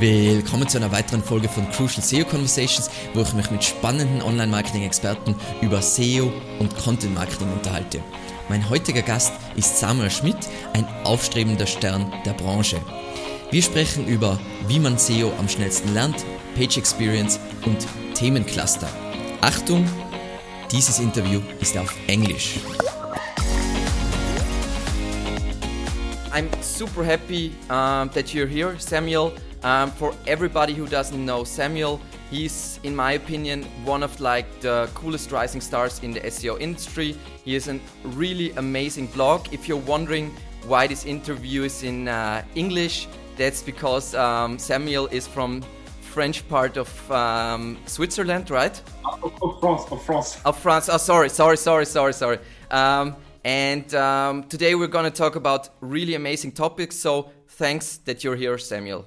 Willkommen zu einer weiteren Folge von Crucial SEO Conversations, wo ich mich mit spannenden Online-Marketing-Experten über SEO und Content-Marketing unterhalte. Mein heutiger Gast ist Samuel Schmidt, ein aufstrebender Stern der Branche. Wir sprechen über, wie man SEO am schnellsten lernt, Page Experience und Themencluster. Achtung, dieses Interview ist auf Englisch. I'm super happy um, that you're here, Samuel. Um, for everybody who doesn't know Samuel, he's, in my opinion, one of like the coolest rising stars in the SEO industry. He has a really amazing blog. If you're wondering why this interview is in uh, English, that's because um, Samuel is from French part of um, Switzerland, right? Of, of, France, of France. Of France. Oh, sorry, sorry, sorry, sorry, sorry. Um, and um, today we're going to talk about really amazing topics. So thanks that you're here, Samuel.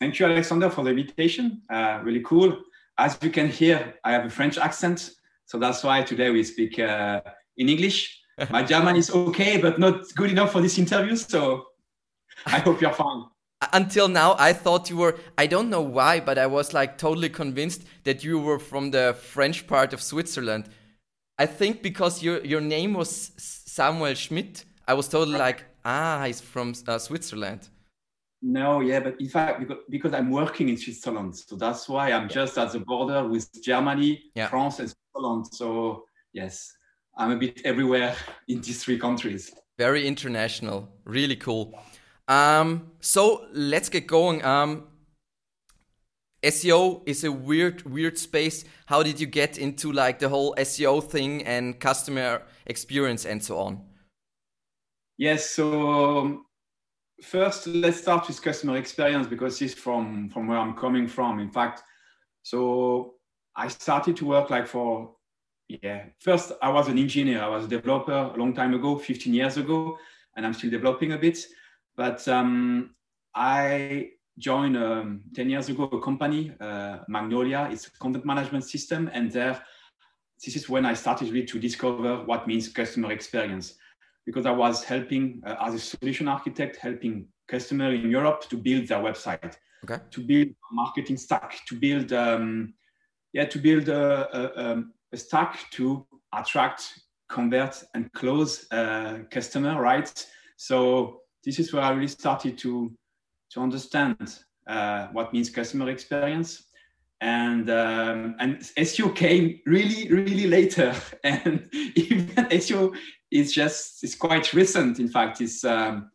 Thank you, Alexander, for the invitation. Uh, really cool. As you can hear, I have a French accent, so that's why today we speak uh, in English. My German is okay, but not good enough for this interview, so I hope you're fine. Until now, I thought you were, I don't know why, but I was like totally convinced that you were from the French part of Switzerland. I think because your, your name was Samuel Schmitt, I was totally like, ah, he's from uh, Switzerland. No, yeah, but in fact, because, because I'm working in Switzerland, so that's why I'm just at the border with Germany, Yeah. France, and Switzerland. So yes, I'm a bit everywhere in these three countries. Very international, really cool. Um, so let's get going. Um, SEO is a weird, weird space. How did you get into like the whole SEO thing and customer experience and so on? Yes, so um, first let's start with customer experience because it's from from where I'm coming from. In fact, so I started to work like for yeah. First, I was an engineer. I was a developer a long time ago, 15 years ago, and I'm still developing a bit. But um, I joined um, 10 years ago a company, uh, Magnolia. It's a content management system, and there, this is when I started really to discover what means customer experience because I was helping uh, as a solution architect, helping customer in Europe to build their website, Okay. to build a marketing stack, to build um, yeah, to build a, a, um, a stack to attract, convert, and close uh, customer, right? So this is where I really started to to understand uh, what means customer experience. And um, and SEO came really really later, and even SEO is just it's quite recent. In fact, it's um,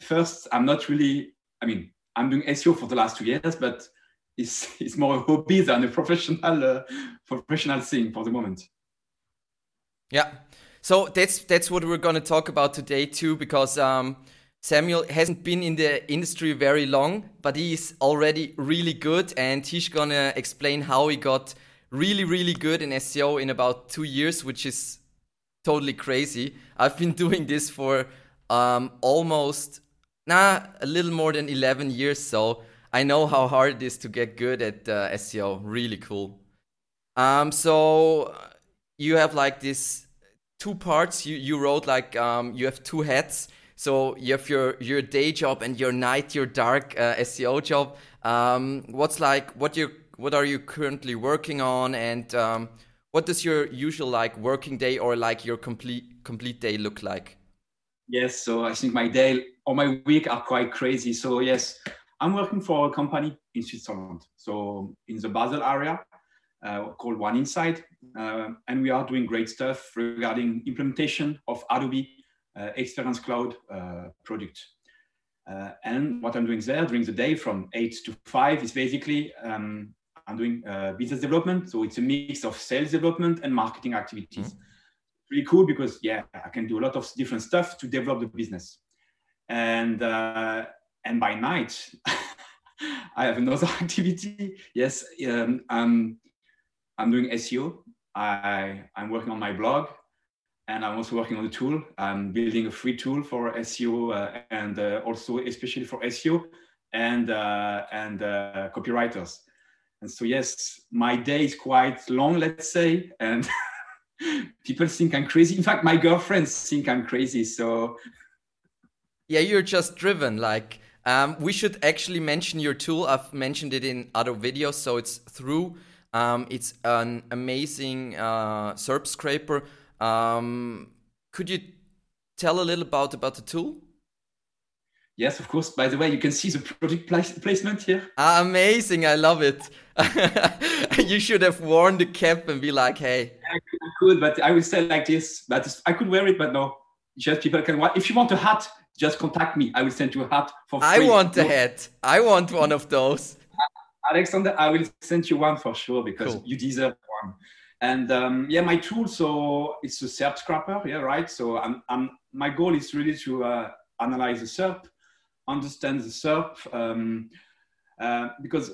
first I'm not really. I mean, I'm doing SEO for the last two years, but it's it's more a hobby than a professional uh, professional thing for the moment. Yeah. So that's that's what we're gonna talk about today too, because um, Samuel hasn't been in the industry very long, but he's already really good, and he's gonna explain how he got really really good in SEO in about two years, which is totally crazy. I've been doing this for um, almost nah a little more than eleven years, so I know how hard it is to get good at uh, SEO. Really cool. Um, so you have like this two parts. You you wrote like um, you have two hats. So you have your your day job and your night, your dark uh, SEO job. Um, what's like what you what are you currently working on, and um, what does your usual like working day or like your complete complete day look like? Yes, so I think my day or my week are quite crazy. So yes, I'm working for a company in Switzerland, so in the Basel area, uh, called One Inside, uh, and we are doing great stuff regarding implementation of Adobe uh, Experience Cloud uh, product. Uh, and what I'm doing there during the day from eight to five is basically um, I'm doing uh, business development. So it's a mix of sales development and marketing activities. Really cool because yeah, I can do a lot of different stuff to develop the business. And uh, and by night, I have another activity. Yes, um, I'm I'm doing SEO. I I'm working on my blog, and I'm also working on a tool. I'm building a free tool for SEO uh, and uh, also especially for SEO and uh, and uh, copywriters. And so yes, my day is quite long, let's say, and people think I'm crazy. In fact, my girlfriends think I'm crazy. So Yeah, you're just driven. Like Um, we should actually mention your tool. I've mentioned it in other videos, so it's thruuu. Um, it's an amazing uh, SERP scraper. Um, could you tell a little about about the tool? Yes, of course. By the way, you can see the product placement here. Amazing! I love it. you should have worn the cap and be like, "Hey." I could, but I will say like this. But I could wear it, but no. Just people can. If you want a hat, just contact me. I will send you a hat for free. I want a hat. I want one of those. Alexander, I will send you one for sure because cool. you deserve one. And um, yeah, my tool, so it's a SERP scraper, yeah, right? So I'm, I'm, my goal is really to uh, analyze the SERP, understand the SERP, um, uh, because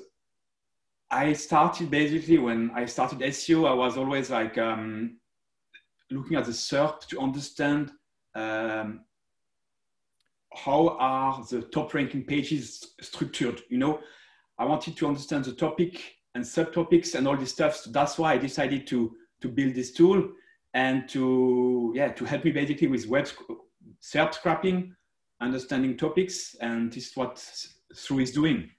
I started basically when I started SEO, I was always like um, looking at the SERP to understand um, how are the top ranking pages structured, you know? I wanted to understand the topic and subtopics and all this stuff. So that's why I decided to to build this tool and to yeah to help me basically with web SERP scrapping, understanding topics, and this is what Thruuu is doing.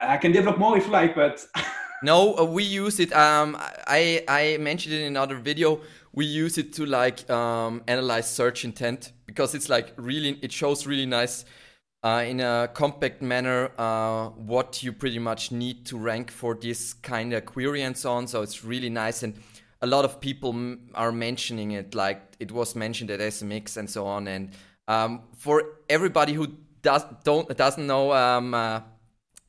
I can develop more if like, but no, uh, we use it. Um, I I mentioned it in another video. We use it to like um, analyze search intent because it's like really it shows really nice uh, in a compact manner uh, what you pretty much need to rank for this kind of query and so on. So it's really nice. And a lot of people are mentioning it, like it was mentioned at SMX and so on. And um, for everybody who does, don't, doesn't know um, uh,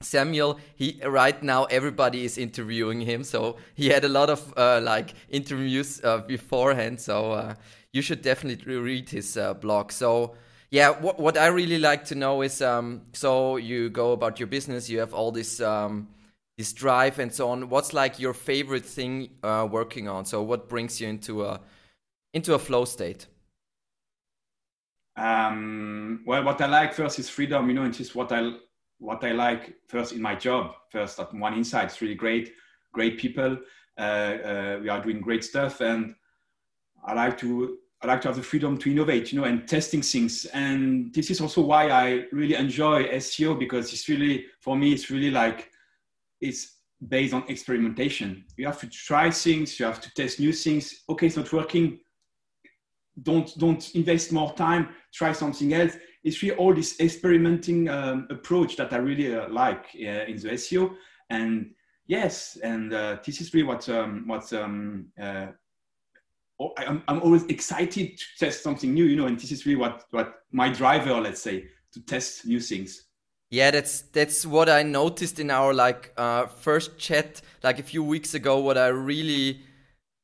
Samuel, he right now everybody is interviewing him. So he had a lot of uh, like interviews uh, beforehand. So uh, you should definitely read his blog. So yeah, what what I really like to know is um, so you go about your business, you have all this um, this drive and so on. What's like your favorite thing uh, working on? So what brings you into a into a flow state? Um, well, what I like first is freedom. You know, it's just what I what I like first in my job. First at One Inside, it's really great, great people. Uh, uh, we are doing great stuff, and I like to I like to have the freedom to innovate, you know, and testing things. And this is also why I really enjoy SEO because it's really, for me, it's really like, it's based on experimentation. You have to try things, you have to test new things. Okay, it's not working. Don't don't invest more time. Try something else. It's really all this experimenting um, approach that I really uh, like uh, in the SEO. And yes, and uh, this is really what um, what um, uh, Oh, I'm, I'm always excited to test something new, you know, and this is really what, what my driver, let's say, to test new things. Yeah, that's that's what I noticed in our like uh, first chat like a few weeks ago. What I really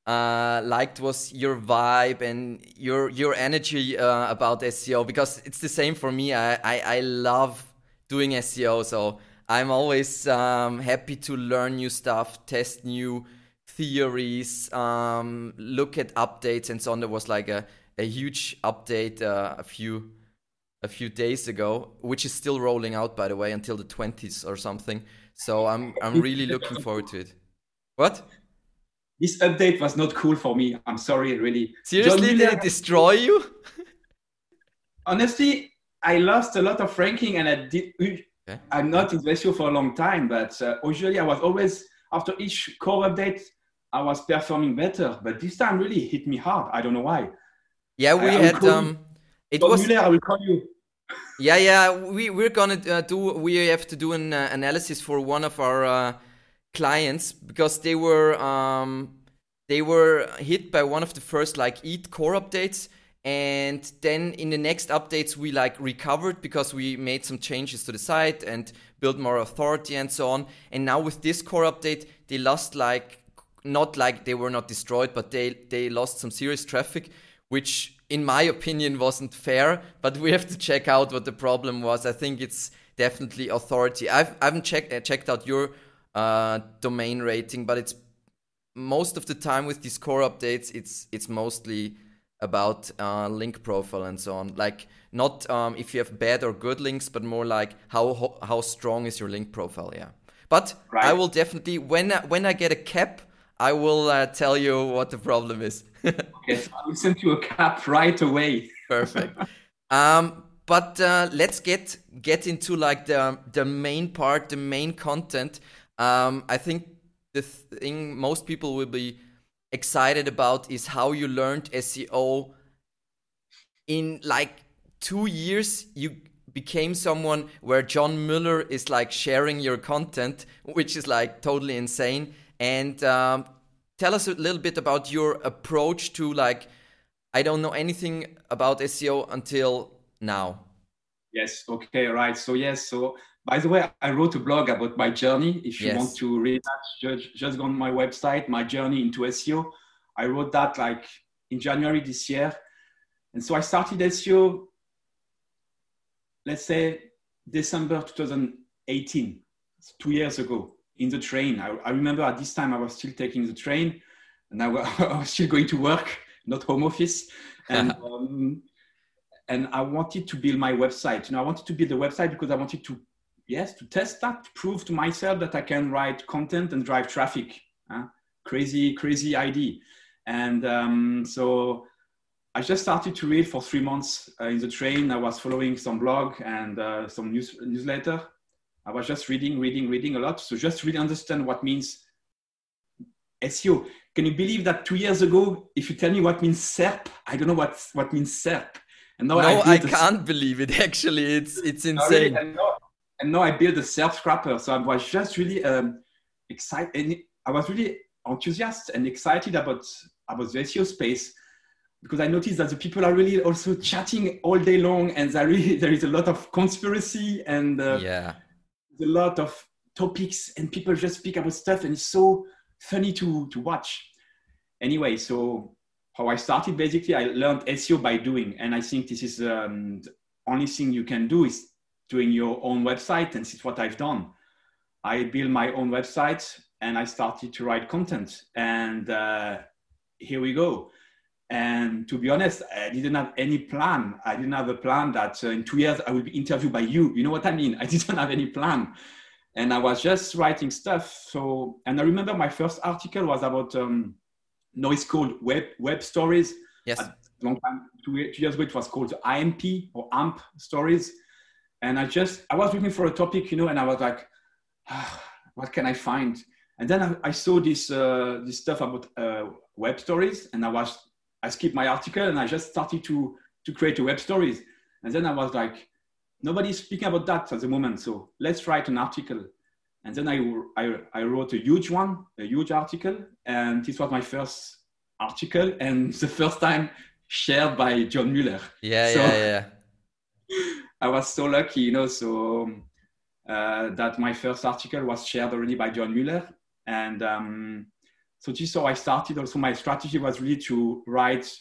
uh, liked was your vibe and your your energy uh, about SEO because it's the same for me. I I, I love doing SEO, so I'm always um, happy to learn new stuff, test new theories, um, look at updates and so on. There was like a, a huge update uh, a few a few days ago, which is still rolling out by the way until the 20s or something. So I'm I'm really looking forward to it. What? This update was not cool for me. I'm sorry, really. Seriously, did it destroy you? Honestly, I lost a lot of ranking, and I did. Okay. I'm not in SEO for a long time, but uh, usually I was always after each core update, I was performing better, but this time really hit me hard. I don't know why. Yeah, we I, had um, it was. Müller, I will call you. yeah, yeah, we we're gonna uh, do. We have to do an uh, analysis for one of our uh, clients because they were um, they were hit by one of the first like EAT core updates, and then in the next updates we like recovered because we made some changes to the site and built more authority and so on. And now with this core update, they lost like not like they were not destroyed, but they they lost some serious traffic, which in my opinion wasn't fair. But we have to check out what the problem was. I think it's definitely authority. I've I haven't checked uh, checked out your uh, domain rating, but it's most of the time with these core updates, it's it's mostly about uh, link profile and so on. Like not um, if you have bad or good links, but more like how how strong is your link profile. Yeah. But right. I will definitely when I, when I get a cap I will uh, tell you what the problem is. okay, so I will send you a cap right away. Perfect. Um, but uh, let's get get into like the the main part, the main content. Um, I think the thing most people will be excited about is how you learned SEO in like two years. You became someone where John Mueller is like sharing your content, which is like totally insane. And um, tell us a little bit about your approach to like, I don't know anything about SEO until now. Yes. Okay. Right. So yes. So by the way, I wrote a blog about my journey. If you yes. want to read that, just, just go on my website, my journey into SEO. I wrote that like in January this year. And so I started SEO let's say December 2018, two years ago, in the train. I, I, remember at this time I was still taking the train and I, I was still going to work, not home office. And, um, and I wanted to build my website. You know, I wanted to build a website because I wanted to, yes, to test that, to prove to myself that I can write content and drive traffic. Huh? Crazy, crazy idea. And um, so I just started to read for three months uh, in the train. I was following some blog and uh, some news newsletter. I was just reading, reading, reading a lot. So just really understand what means SEO. Can you believe that two years ago, if you tell me what means SERP, I don't know what what means SERP. And now no, I, I can't believe it. Actually, it's it's insane. and, now, and, now, I built a SERP scrapper. So I was just really um, excited. And I was really enthusiastic and excited about about the SEO space because I noticed that the people are really also chatting all day long, and there, really, there is a lot of conspiracy and uh, yeah, a lot of topics, and people just speak about stuff, and it's so funny to to watch. Anyway, so how I started basically, I learned SEO by doing, and I think this is um, the only thing you can do is doing your own website, and is what I've done. I built my own website, and I started to write content, and uh, here we go and to be honest, I didn't have any plan. I didn't have a plan that uh, in two years I will be interviewed by you. You know what I mean? I didn't have any plan. And I was just writing stuff. So, and I remember my first article was about, um, no, it's called Web, web Stories. Yes. A long time, two, two years ago, it was called IMP or AMP Stories. And I just, I was looking for a topic, you know, and I was like, ah, what can I find? And then I, I saw this, uh, this stuff about uh, web stories and I was I skipped my article and I just started to, to create a web stories. And then I was like, nobody's speaking about that at the moment. So let's write an article. And then I, I, I wrote a huge one, a huge article. And this was my first article and the first time shared by John Mueller. Yeah, so yeah, yeah. I was so lucky, you know, so uh, that my first article was shared already by John Mueller. And um, so this is how I started. Also, my strategy was really to write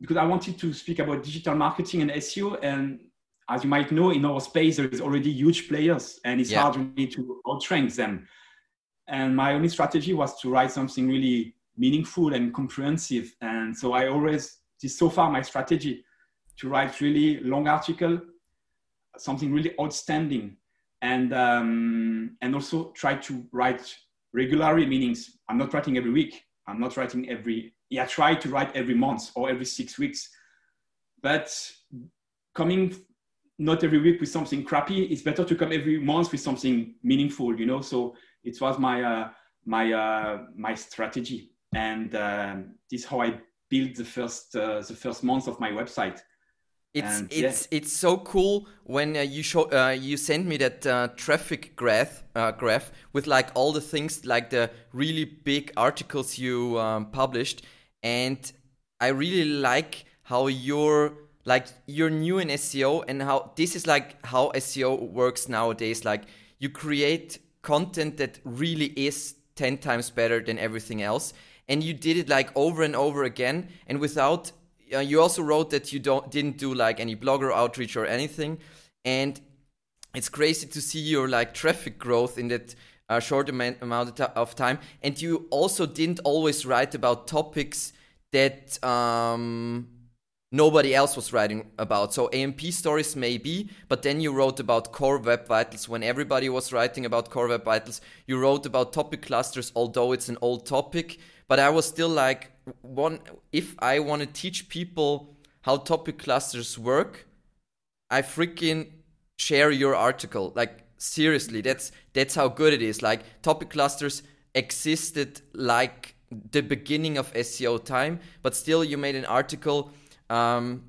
because I wanted to speak about digital marketing and SEO. And as you might know, in our space, there is already huge players, and it's yeah. hard really to outrank them. And my only strategy was to write something really meaningful and comprehensive. And so I always, this so far my strategy, to write really long article, something really outstanding, and um, and also try to write regularly meanings I'm not writing every week. I'm not writing every, yeah, I try to write every month or every six weeks. But coming not every week with something crappy, it's better to come every month with something meaningful, you know? So it was my, uh, my, uh, my strategy. And uh, this is how I built the first, uh, the first month of my website. It's and, it's yeah. it's so cool when uh, you show uh, you send me that uh, traffic graph uh, graph with like all the things like the really big articles you um, published, and I really like how you're like you're new in SEO and how this is like how SEO works nowadays. Like you create content that really is ten times better than everything else, and you did it like over and over again, and without uh, you also wrote that you don't didn't do like any blogger outreach or anything, and it's crazy to see your like traffic growth in that uh, short amount of time. And you also didn't always write about topics that um, nobody else was writing about. So AMP stories maybe, but then you wrote about core web vitals when everybody was writing about core web vitals. You wrote about topic clusters, although it's an old topic. But I was still like, one if I want to teach people how topic clusters work, I freaking share your article. Like seriously, that's that's how good it is. Like topic clusters existed like the beginning of SEO time, but still you made an article. Um,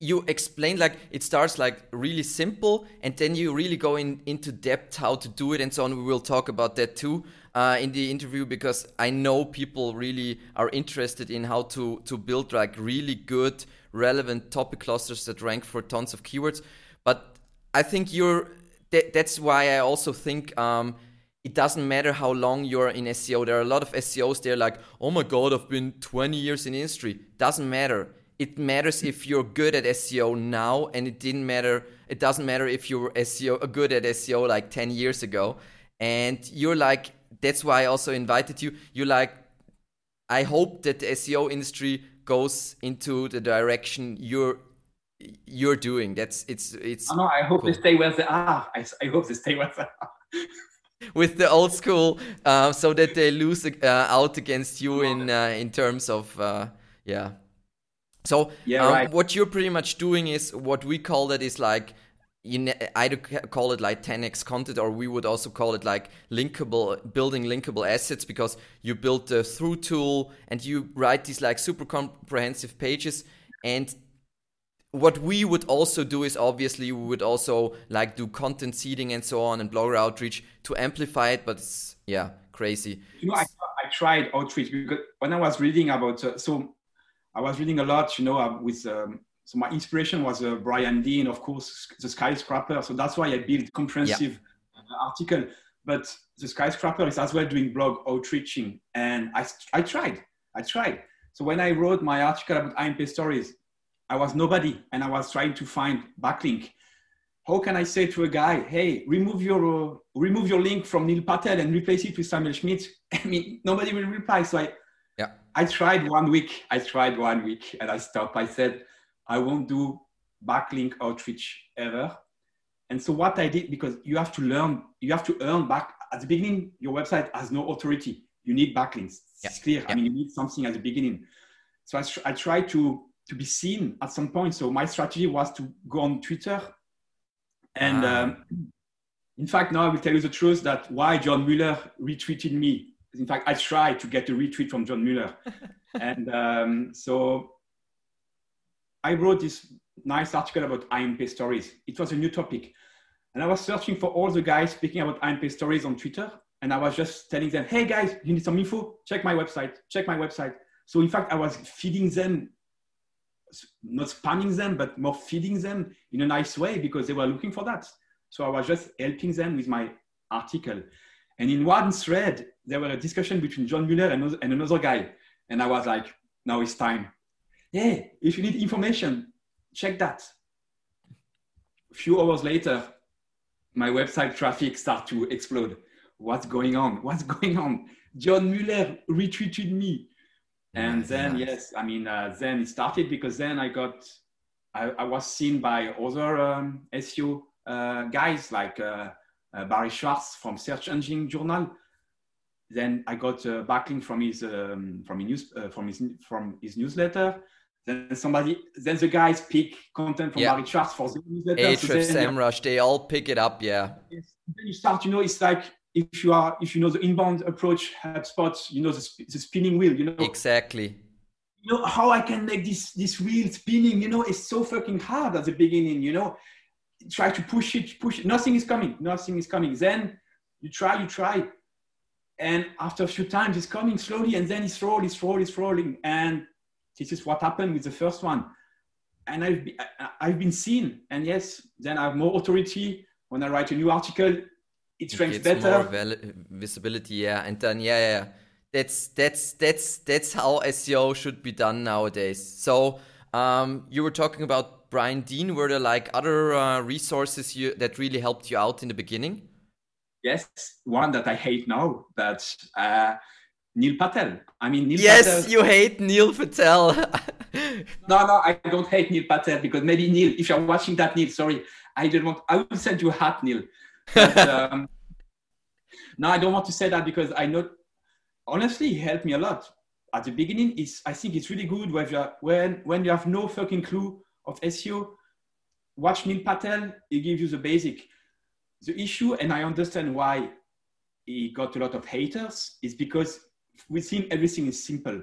you explain like it starts like really simple and then you really go in into depth how to do it and so on we will talk about that too uh, in the interview because i know people really are interested in how to to build like really good relevant topic clusters that rank for tons of keywords but i think you're that, that's why i also think um, it doesn't matter how long you're in seo there are a lot of seos they're like oh my god i've been 20 years in industry doesn't matter it matters if you're good at SEO now, and it didn't matter. It doesn't matter if you're SEO good at SEO like ten years ago, and you're like. That's why I also invited you. You're like, I hope that the SEO industry goes into the direction you're you're doing. That's it's it's. Oh, no, I hope cool. they stay where they are. I, I hope they stay where they are. With the old school, uh, so that they lose uh, out against you in uh, in terms of uh, yeah so yeah, um, right. what you're pretty much doing is what we call that is like you either call it like 10x content or we would also call it like linkable building linkable assets because you build the thruuu tool and you write these like super comprehensive pages. And what we would also do is obviously we would also like do content seeding and so on and blogger outreach to amplify it but it's yeah crazy. You know i, I tried outreach because when i was reading about uh, so I was reading a lot, you know, uh, with um, so my inspiration was uh, Brian Dean, of course, the skyscraper. So that's why I built comprehensive yeah. Uh, article. But the skyscraper is as well doing blog outreaching, and I I tried, I tried. So when I wrote my article about IMP stories, I was nobody, and I was trying to find backlink. How can I say to a guy, "Hey, remove your uh, remove your link from Neil Patel and replace it with Samuel Schmitt"? I mean, nobody will reply. So I yeah. I tried one week. I tried one week and I stopped. I said, I won't do backlink outreach ever. And so what I did, because you have to learn, you have to earn back at the beginning, your website has no authority. You need backlinks. It's clear. I mean, you need something at the beginning. So I, I tried to, to be seen at some point. So my strategy was to go on Twitter. And ah. um, in fact, now I will tell you the truth that why John Mueller retweeted me in fact, I tried to get a retweet from John Mueller. and um, so I wrote this nice article about IMP stories. It was a new topic. And I was searching for all the guys speaking about IMP stories on Twitter. And I was just telling them, hey guys, you need some info? Check my website, check my website. So in fact, I was feeding them, not spamming them, but more feeding them in a nice way because they were looking for that. So I was just helping them with my article. And in one thread, there was a discussion between John Mueller and, and another guy. And I was like, now it's time. Yeah, if you need information, check that. A few hours later, my website traffic start to explode. What's going on? What's going on? John Mueller retweeted me. And nice, then, nice. yes, I mean, uh, then it started because then I got, I, I was seen by other um, SEO uh, guys like uh, uh, Barry Schwartz from Search Engine Journal. Then I got a backlink from his um, from his news uh, from his from his newsletter. Then somebody, then the guys pick content from yeah. Schwartz for the newsletter. Ahrefs, so SEMrush, they all pick it up. Yeah. Then you start, you know, it's like if you are if you know the inbound approach HubSpot, you know the, the spinning wheel. You know exactly. You know how I can make this this wheel spinning. You know, it's so fucking hard at the beginning. You know, try to push it, push it. Nothing is coming. Nothing is coming. Then you try, you try. And after a few times, it's coming slowly, and then it's rolling, it's rolling, it's rolling. And this is what happened with the first one. And I've, be, I've been seen. And yes, then I have more authority. When I write a new article, it ranks better. More visibility, yeah. And then, yeah, yeah. That's, that's, that's, that's how SEO should be done nowadays. So, um, you were talking about Brian Dean, were there like other uh, resources you, that really helped you out in the beginning? Yes, one that I hate now, but uh, Neil Patel. I mean, Neil yes, Patel. you hate Neil Patel. no, no, I don't hate Neil Patel because maybe Neil, if you're watching that, Neil, sorry, I don't want. I will send you a hat, Neil. But, um, no, I don't want to say that because I know. Honestly, he helped me a lot at the beginning. It's I think it's really good when you when when you have no fucking clue of SEO, watch Neil Patel. He gives you the basic. The issue, and I understand why he got a lot of haters, is because with him everything is simple.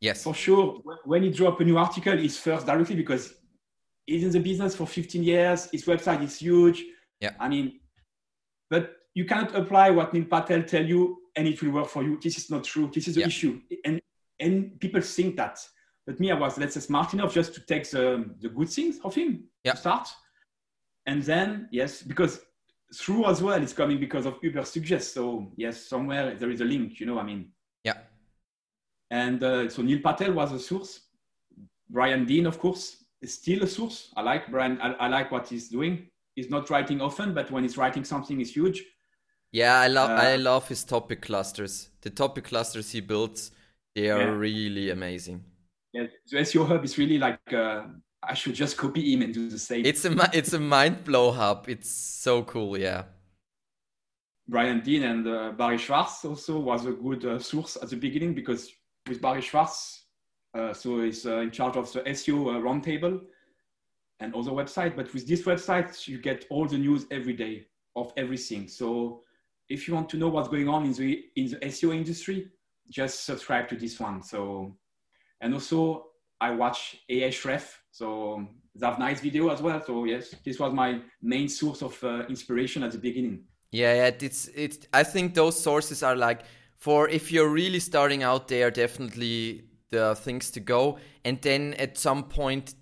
Yes. For sure, when he drop a new article, he's first directly because he's in the business for 15 years. His website is huge. Yeah. I mean, but you cannot apply what Neil Patel tell you and it will work for you. This is not true. This is the Yeah. issue. And and people think that. But me, I was let's say smart enough just to take the, the good things of him Yeah. to start. And then yes, because thruuu as well, it's coming because of Uber Suggest. So yes, somewhere there is a link, you know, I mean. And uh, so Neil Patel was a source. Brian Dean, of course, is still a source. I like Brian. I, I like what he's doing. He's not writing often, but when he's writing something, it's huge. Yeah, I love Uh, I love his topic clusters. The topic clusters he builds, they are Yeah. really amazing. Yeah, the SEO hub is really like uh, I should just copy him and do the same. It's a it's a mind blow hub. It's so cool. Yeah. Brian Dean and uh, Barry Schwartz also was a good uh, source at the beginning because with Barry Schwartz, uh, so he's uh, in charge of the SEO uh, roundtable and other website. But with this website, you get all the news every day of everything. So if you want to know what's going on in the in the SEO industry, just subscribe to this one. So and also I watch Ahrefs, so they have nice video as well. So yes, this was my main source of uh, inspiration at the beginning. Yeah, yeah, it's it's. I think those sources are like for if you're really starting out, they are definitely the things to go. And then at some point,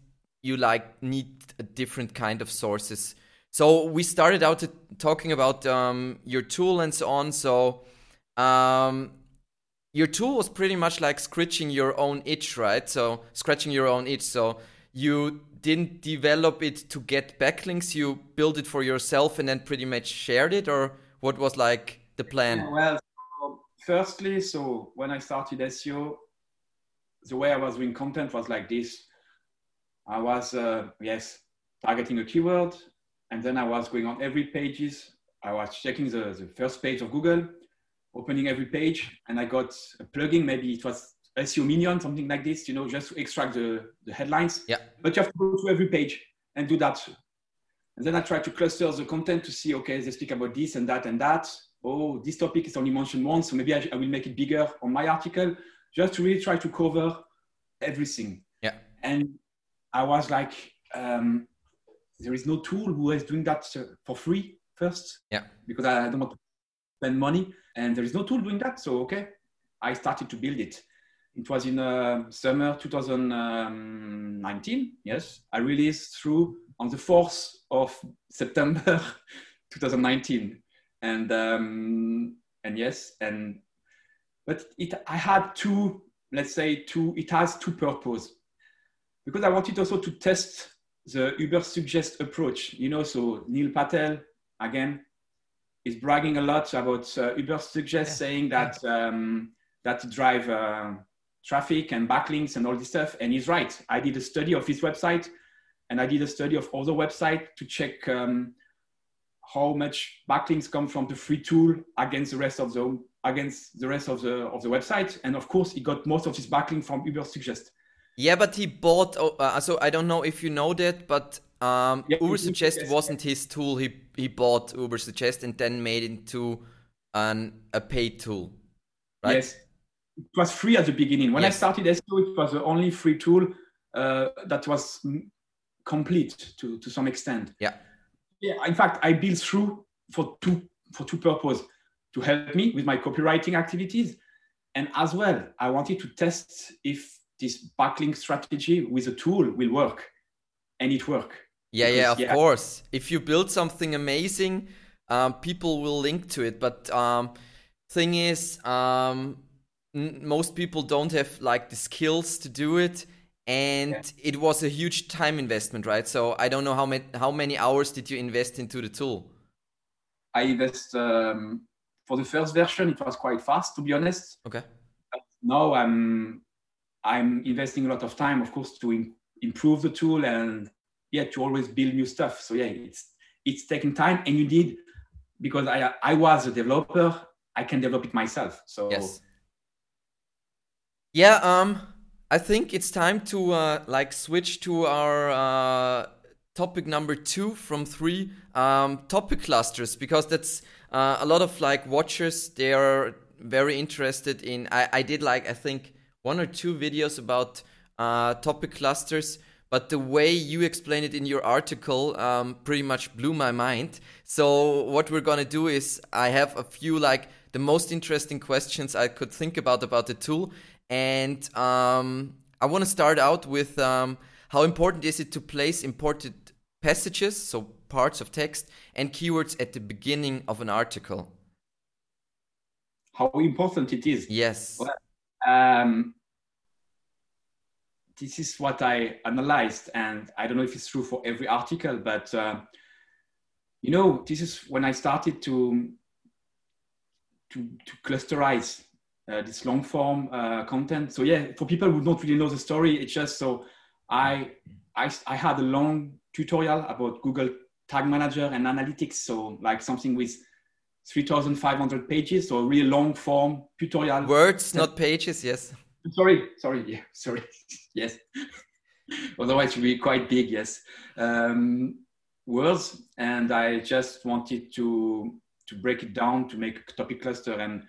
you like need a different kind of sources. So we started out talking about um, your tool and so on. So um, your tool was pretty much like scratching your own itch, right? So scratching your own itch. So you didn't develop it to get backlinks. You built it for yourself and then pretty much shared it, or what was like the plan? Well, so firstly, so when I started SEO, the way I was doing content was like this. I was, uh, yes, targeting a keyword, and then I was going on every pages. I was checking the, the first page of Google, opening every page, and I got a plugin. Maybe it was SEO Minion, something like this, you know, just to extract the, the headlines. Yeah. But you have to go to every page and do that. And then I try to cluster the content to see, okay, they speak about this and that and that. Oh, this topic is only mentioned once, so maybe I, I will make it bigger on my article, just to really try to cover everything. Yeah. And I was like, um, there is no tool who is doing that uh, for free first. Yeah. Because I don't want to spend money, and there is no tool doing that. So okay, I started to build it. It was in uh, summer 2019. Yes, I released thruuu on the 4th of September 2019, and um, and yes, and but it I had two, let's say two. It has two purposes because I wanted also to test the Uber Suggest approach. You know, so Neil Patel again is bragging a lot about uh, Uber Suggest, Yeah. saying that um, that drive uh, traffic and backlinks and all this stuff. And he's right. I did a study of his website, and I did a study of other website to check um, how much backlinks come from the free tool against the rest of the against the rest of the of the website. And of course, he got most of his backlink from Uber Suggest. Yeah, but he bought. oh, Uh, so I don't know if you know that, but um, Yeah, Uber Suggest wasn't his tool. He he bought Uber Suggest and then made it into an a paid tool, right? Yes, it was free at the beginning. When Yes. I started SEO, it was the only free tool uh, that was complete to, to some extent. Yeah. Yeah. In fact, I built thruuu for two for two purposes: to help me with my copywriting activities, and as well, I wanted to test if this backlink strategy with a tool will work, and it worked. Yeah, yeah, of yeah. course. If you build something amazing, um, people will link to it. But um, thing is, um, most people don't have like the skills to do it, and Yeah. it was a huge time investment, right? So I don't know how many how many hours did you invest into the tool? I invest um, for the first version. It was quite fast, to be honest. Okay. now I'm I'm investing a lot of time, of course, to im- improve the tool and yeah, to always build new stuff. So yeah, it's it's taking time, and you need because I I was a developer, I can develop it myself. So Yes. Yeah, um, I think it's time to uh, like switch to our uh, topic number two from three um, topic clusters because that's uh, a lot of like watchers they are very interested in I, I did like i think one or two videos about uh, topic clusters but the way you explain it in your article um, pretty much blew my mind. So what we're gonna do is i have a few like the most interesting questions i could think about about the tool and um, i want to start out with um, how important is it to place imported passages, so parts of text, and keywords at the beginning of an article? How important it is? Yes. Well, um, this is what I analyzed, and I don't know if it's true for every article, but uh, you know, this is when I started to to, to clusterize uh, this long form uh, content. So yeah, for people who don't really know the story, it's just so I, I, I had a long tutorial about Google Tag Manager and analytics. So like something with 3,500 pages, so a really long form tutorial. Words, not pages, yes. Sorry, sorry, yeah, sorry, yes. Otherwise, it would be quite big, yes. Um, words, and I just wanted to to break it down to make a topic cluster, and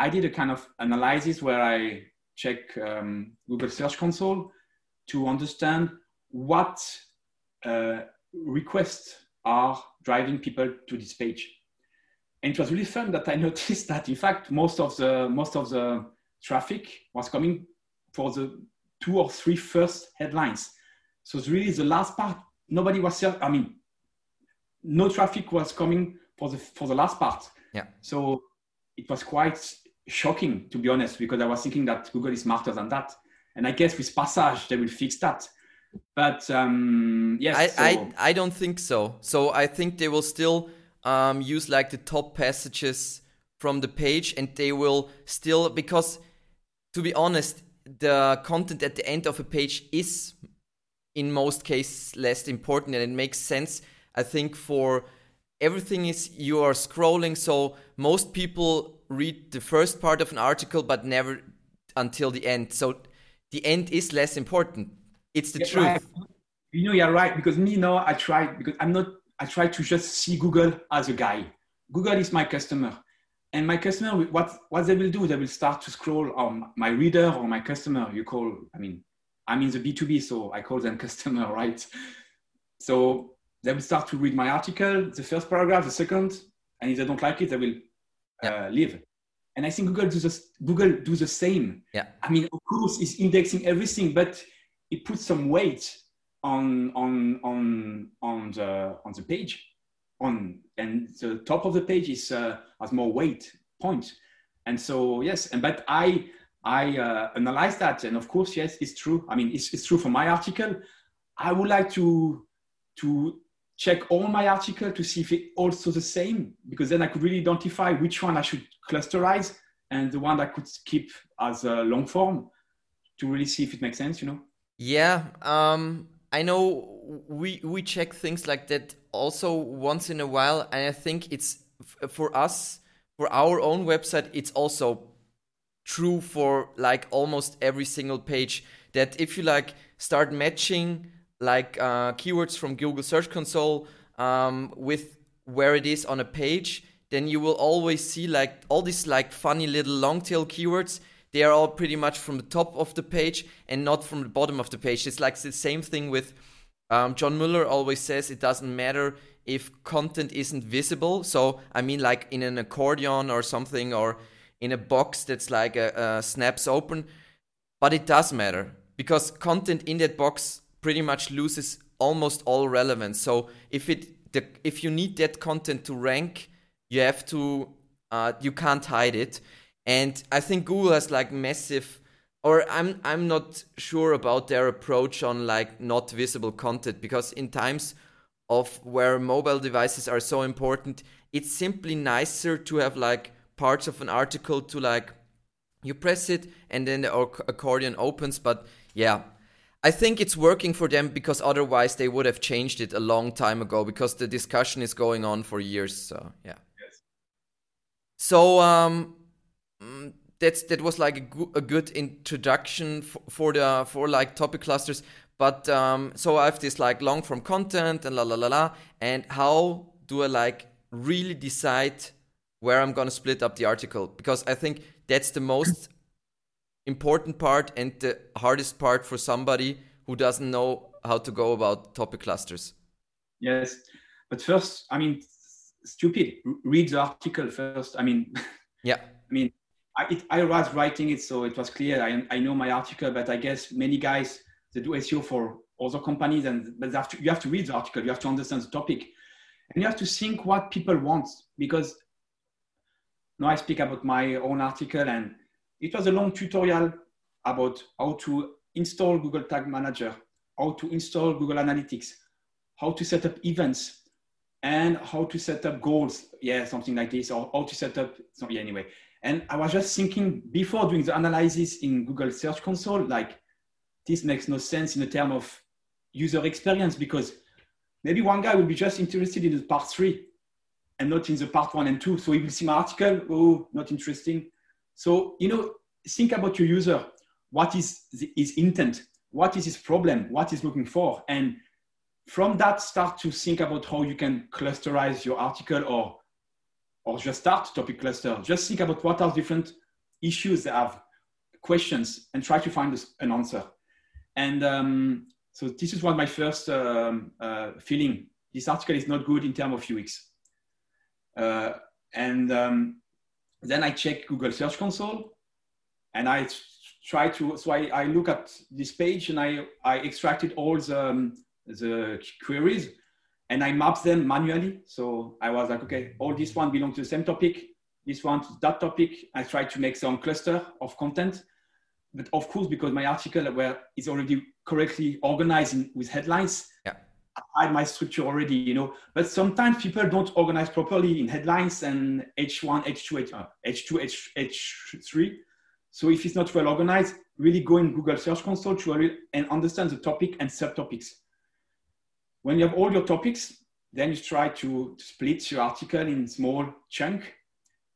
I did a kind of analysis where I check um, Google Search Console to understand what uh, requests are driving people to this page. And it was really fun that I noticed that in fact most of the most of the traffic was coming for the two or three first headlines. So it's really the last part. Nobody was I mean, no traffic was coming for the for the last part. Yeah. So it was quite shocking to be honest because I was thinking that Google is smarter than that. And I guess with Passage, they will fix that. But um, yes, I, so. I, I don't think so. So I think they will still um, use like the top passages from the page and they will still, because to be honest, the content at the end of a page is in most cases less important and it makes sense, I think, for everything is you are scrolling. So most people read the first part of an article but never until the end. So the end is less important. It's the yeah, truth. Right. You know, you're right. Because me, now I try because I'm not. I try to just see Google as a guy. Google is my customer, and my customer. What what they will do? They will start to scroll on my reader or my customer. You call. I mean, I'm in the B2B, so I call them customer, right? So they will start to read my article, the first paragraph, the second, and if they don't like it, they will yeah. uh, leave. And I think Google does the, Google do the same. Yeah. I mean, of course, it's indexing everything, but it puts some weight on on on on the on the page, on and the top of the page is uh, has more weight point. And so yes, and but I I uh, analyze that, and of course, yes, it's true. I mean, it's, it's true for my article. I would like to to check all my article to see if it also the same, because then I could really identify which one I should clusterize and the one that could keep as a long form to really see if it makes sense, you know? Yeah, um, I know we we check things like that also once in a while, and I think it's for us for our own website. It's also true for like almost every single page that if you like start matching like uh, keywords from Google Search Console um, with where it is on a page, then you will always see like all these like funny little long tail keywords. They are all pretty much from the top of the page and not from the bottom of the page. It's like the same thing with um, John Mueller always says it doesn't matter if content isn't visible. So I mean like in an accordion or something or in a box that's like a, a snaps open, but it does matter because content in that box pretty much loses almost all relevance. So if it the, if you need that content to rank, you have to uh, you can't hide it. And I think Google has like massive or I'm I'm not sure about their approach on like not visible content because in times of where mobile devices are so important, it's simply nicer to have like parts of an article to like you press it and then the accordion opens. But yeah, I think it's working for them because otherwise they would have changed it a long time ago because the discussion is going on for years. So yeah. Yes. So um, mm, that's that was like a, go- a good introduction for, for the for like topic clusters. but um, so I have this like long form content and la la la la. And how do I like really decide where I'm gonna split up the article? Because I think that's the most important part and the hardest part for somebody who doesn't know how to go about topic clusters. Yes, but first, I mean, stupid. Read the article first. I mean, yeah. I mean, I, it, I was writing it, so it was clear. I, I know my article, but I guess many guys they do SEO for other companies, and but have to, you have to read the article, you have to understand the topic, and you have to think what people want. Because now I speak about my own article, and it was a long tutorial about how to install Google Tag Manager, how to install Google Analytics, how to set up events, and how to set up goals. Yeah, something like this, or how to set up. So yeah, anyway. And I was just thinking before doing the analysis in Google Search Console, like this makes no sense in the term of user experience because maybe one guy will be just interested in the part three and not in the part one and two. So he will see my article, oh, not interesting. So, you know, think about your user. What is his intent? What is his problem? What is looking for? And from that, start to think about how you can clusterize your article or, or just start topic cluster. Just think about what are different issues that have questions and try to find an answer. And um, so this is what my first um, uh, feeling. This article is not good in terms of UX. Uh, and um, then I check Google Search Console and I try to, so I, I look at this page and I, I extracted all the, um, the queries and I map them manually. So I was like, okay, all this one belong to the same topic. This one to that topic. I try to make some cluster of content but of course, because my article where is already correctly organized in, with headlines, yeah. I my structure already, you know. But sometimes people don't organize properly in headlines and H1, H2, H, H2, H, H3. Uh, so if it's not well organized, really go in Google Search Console to and understand the topic and subtopics. When you have all your topics, then you try to split your article in small chunk,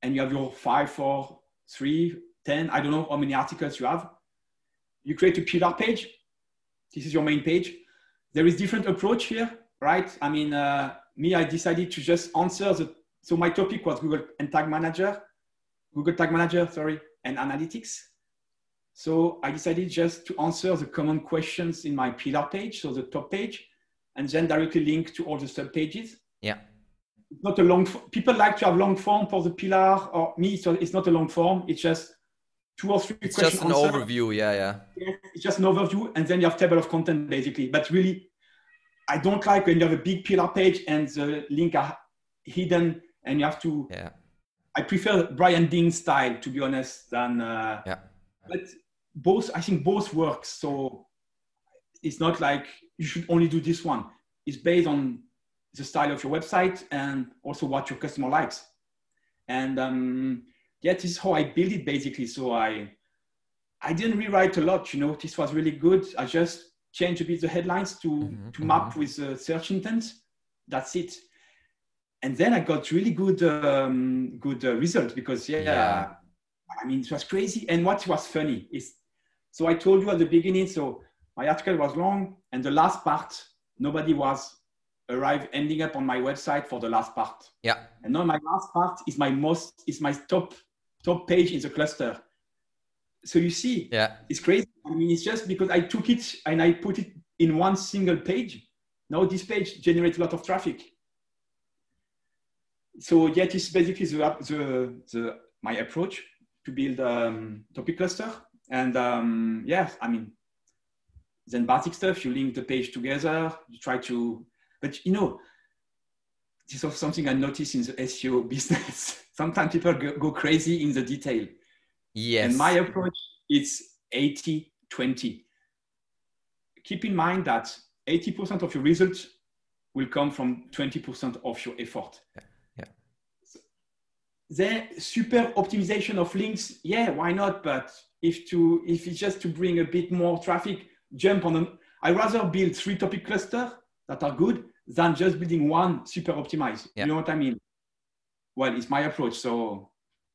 and you have your five, four, three, 10, I don't know how many articles you have. You create a pillar page. This is your main page. There is different approach here, right? I mean, uh, me, I decided to just answer the, so my topic was Google and Tag Manager, Google Tag Manager, sorry, and analytics. So I decided just to answer the common questions in my pillar page, so the top page, and then directly link to all the sub pages. Yeah. Not a long, people like to have long form for the pillar, or me, so it's not a long form. It's just two or three it's just an answer. overview yeah yeah. It's just an overview and then you have table of content basically. But really i don't like when you have a big pillar page and the link are hidden and you have to yeah. I prefer brian dean style to be honest than uh, yeah. but both i think both works so it's not like you should only do this one. It's based on the style of your website and also what your customer likes. And um, yeah, this is how I built it basically. So I, I didn't rewrite a lot. You know, this was really good. I just changed a bit the headlines to mm-hmm. to map mm-hmm. with the search intent. That's it. And then I got really good um, good uh, results because yeah, yeah, I mean it was crazy. And what was funny is, so I told you at the beginning. So my article was long, and the last part nobody was arrive ending up on my website for the last part. Yeah. And now my last part is my most is my top top page in the cluster. So you see, yeah, it's crazy. I mean, it's just because I took it and I put it in one single page. Now this page generates a lot of traffic. So yeah, this is basically the, the, the my approach to build um, topic cluster. And um, yeah, I mean, then basic stuff, you link the page together, you try to, but you know, this is something I noticed in the SEO business. Sometimes people go, go, crazy in the detail. Yes. And my approach is 80 20. Keep in mind that 80% of your results will come from 20% of your effort. Yeah. yeah. So the super optimization of links, yeah, why not? But if to if it's just to bring a bit more traffic, jump on them. I rather build three topic clusters that are good than just building one super optimized. Yeah. You know what I mean? Well, it's my approach. So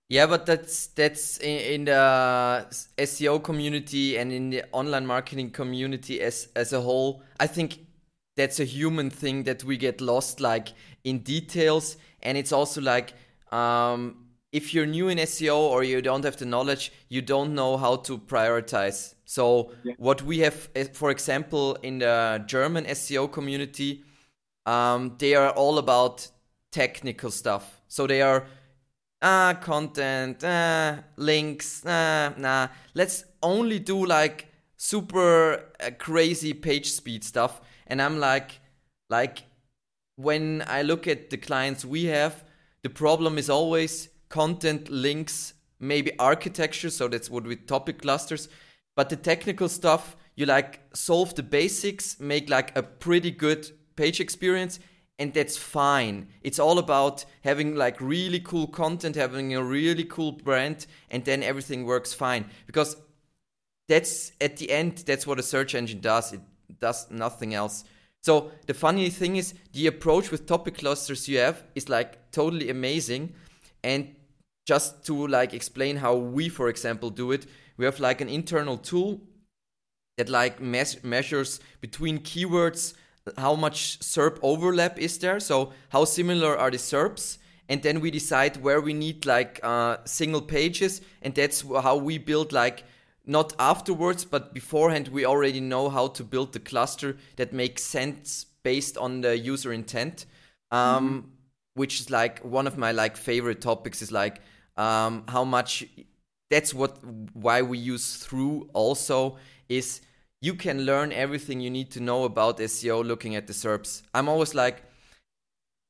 Yeah, but that's that's in, in, the SEO community and in the online marketing community as as a whole. I think that's a human thing that we get lost like in details, and it's also like um, if you're new in SEO or you don't have the knowledge, you don't know how to prioritize. So yeah. what we have, eh, for example, in the German SEO community, um, they are all about technical stuff. So they are ah content, ah links, ah nah. Let's only do like super uh, crazy page speed stuff. And I'm like, like when I look at the clients we have, the problem is always content links, maybe architecture. So that's what with topic clusters. But the technical stuff, you like solve the basics, make like a pretty good page experience, and that's fine. It's all about having like really cool content, having a really cool brand, and then everything works fine. Because that's at the end, that's what a search engine does. It does nothing else. So the funny thing is, the approach with topic clusters you have is like totally amazing. And just to like explain how we, for example, do it, we have like an internal tool that like mes- measures between keywords how much SERP overlap is there. So how similar are the SERPs? And then we decide where we need like uh, single pages, and that's how we build like not afterwards, but beforehand. We already know how to build the cluster that makes sense based on the user intent. Um, mm-hmm. Which is like one of my like favorite topics is like um, how much. That's what why we use thruuu also is you can learn everything you need to know about SEO looking at the SERPs. I'm always like,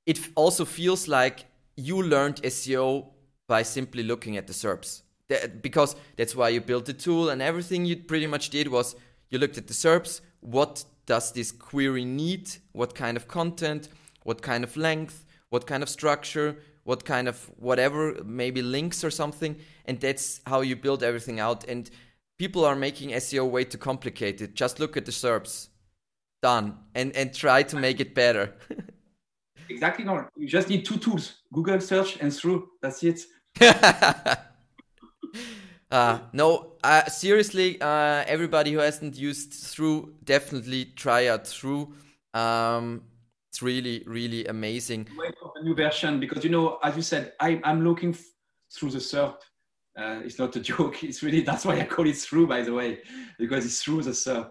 it also feels like you learned SEO by simply looking at the SERPs. That, because that's why you built the tool and everything you pretty much did was you looked at the SERPs. What does this query need? What kind of content? What kind of length? What kind of structure? What kind of whatever, maybe links or something. And that's how you build everything out. And people are making SEO way too complicated. Just look at the SERPs. Done. And and try to make it better. exactly no. You just need two tools. Google search and thruuu. That's it. uh, no, uh, seriously, uh, everybody who hasn't used thruuu, definitely try out thruuu. Um, it's really, really amazing. Wait for the new version because you know, as you said, I, I'm looking through the SERP uh, it's not a joke. It's really that's why I call it thruuu, by the way, because it's through the SERP.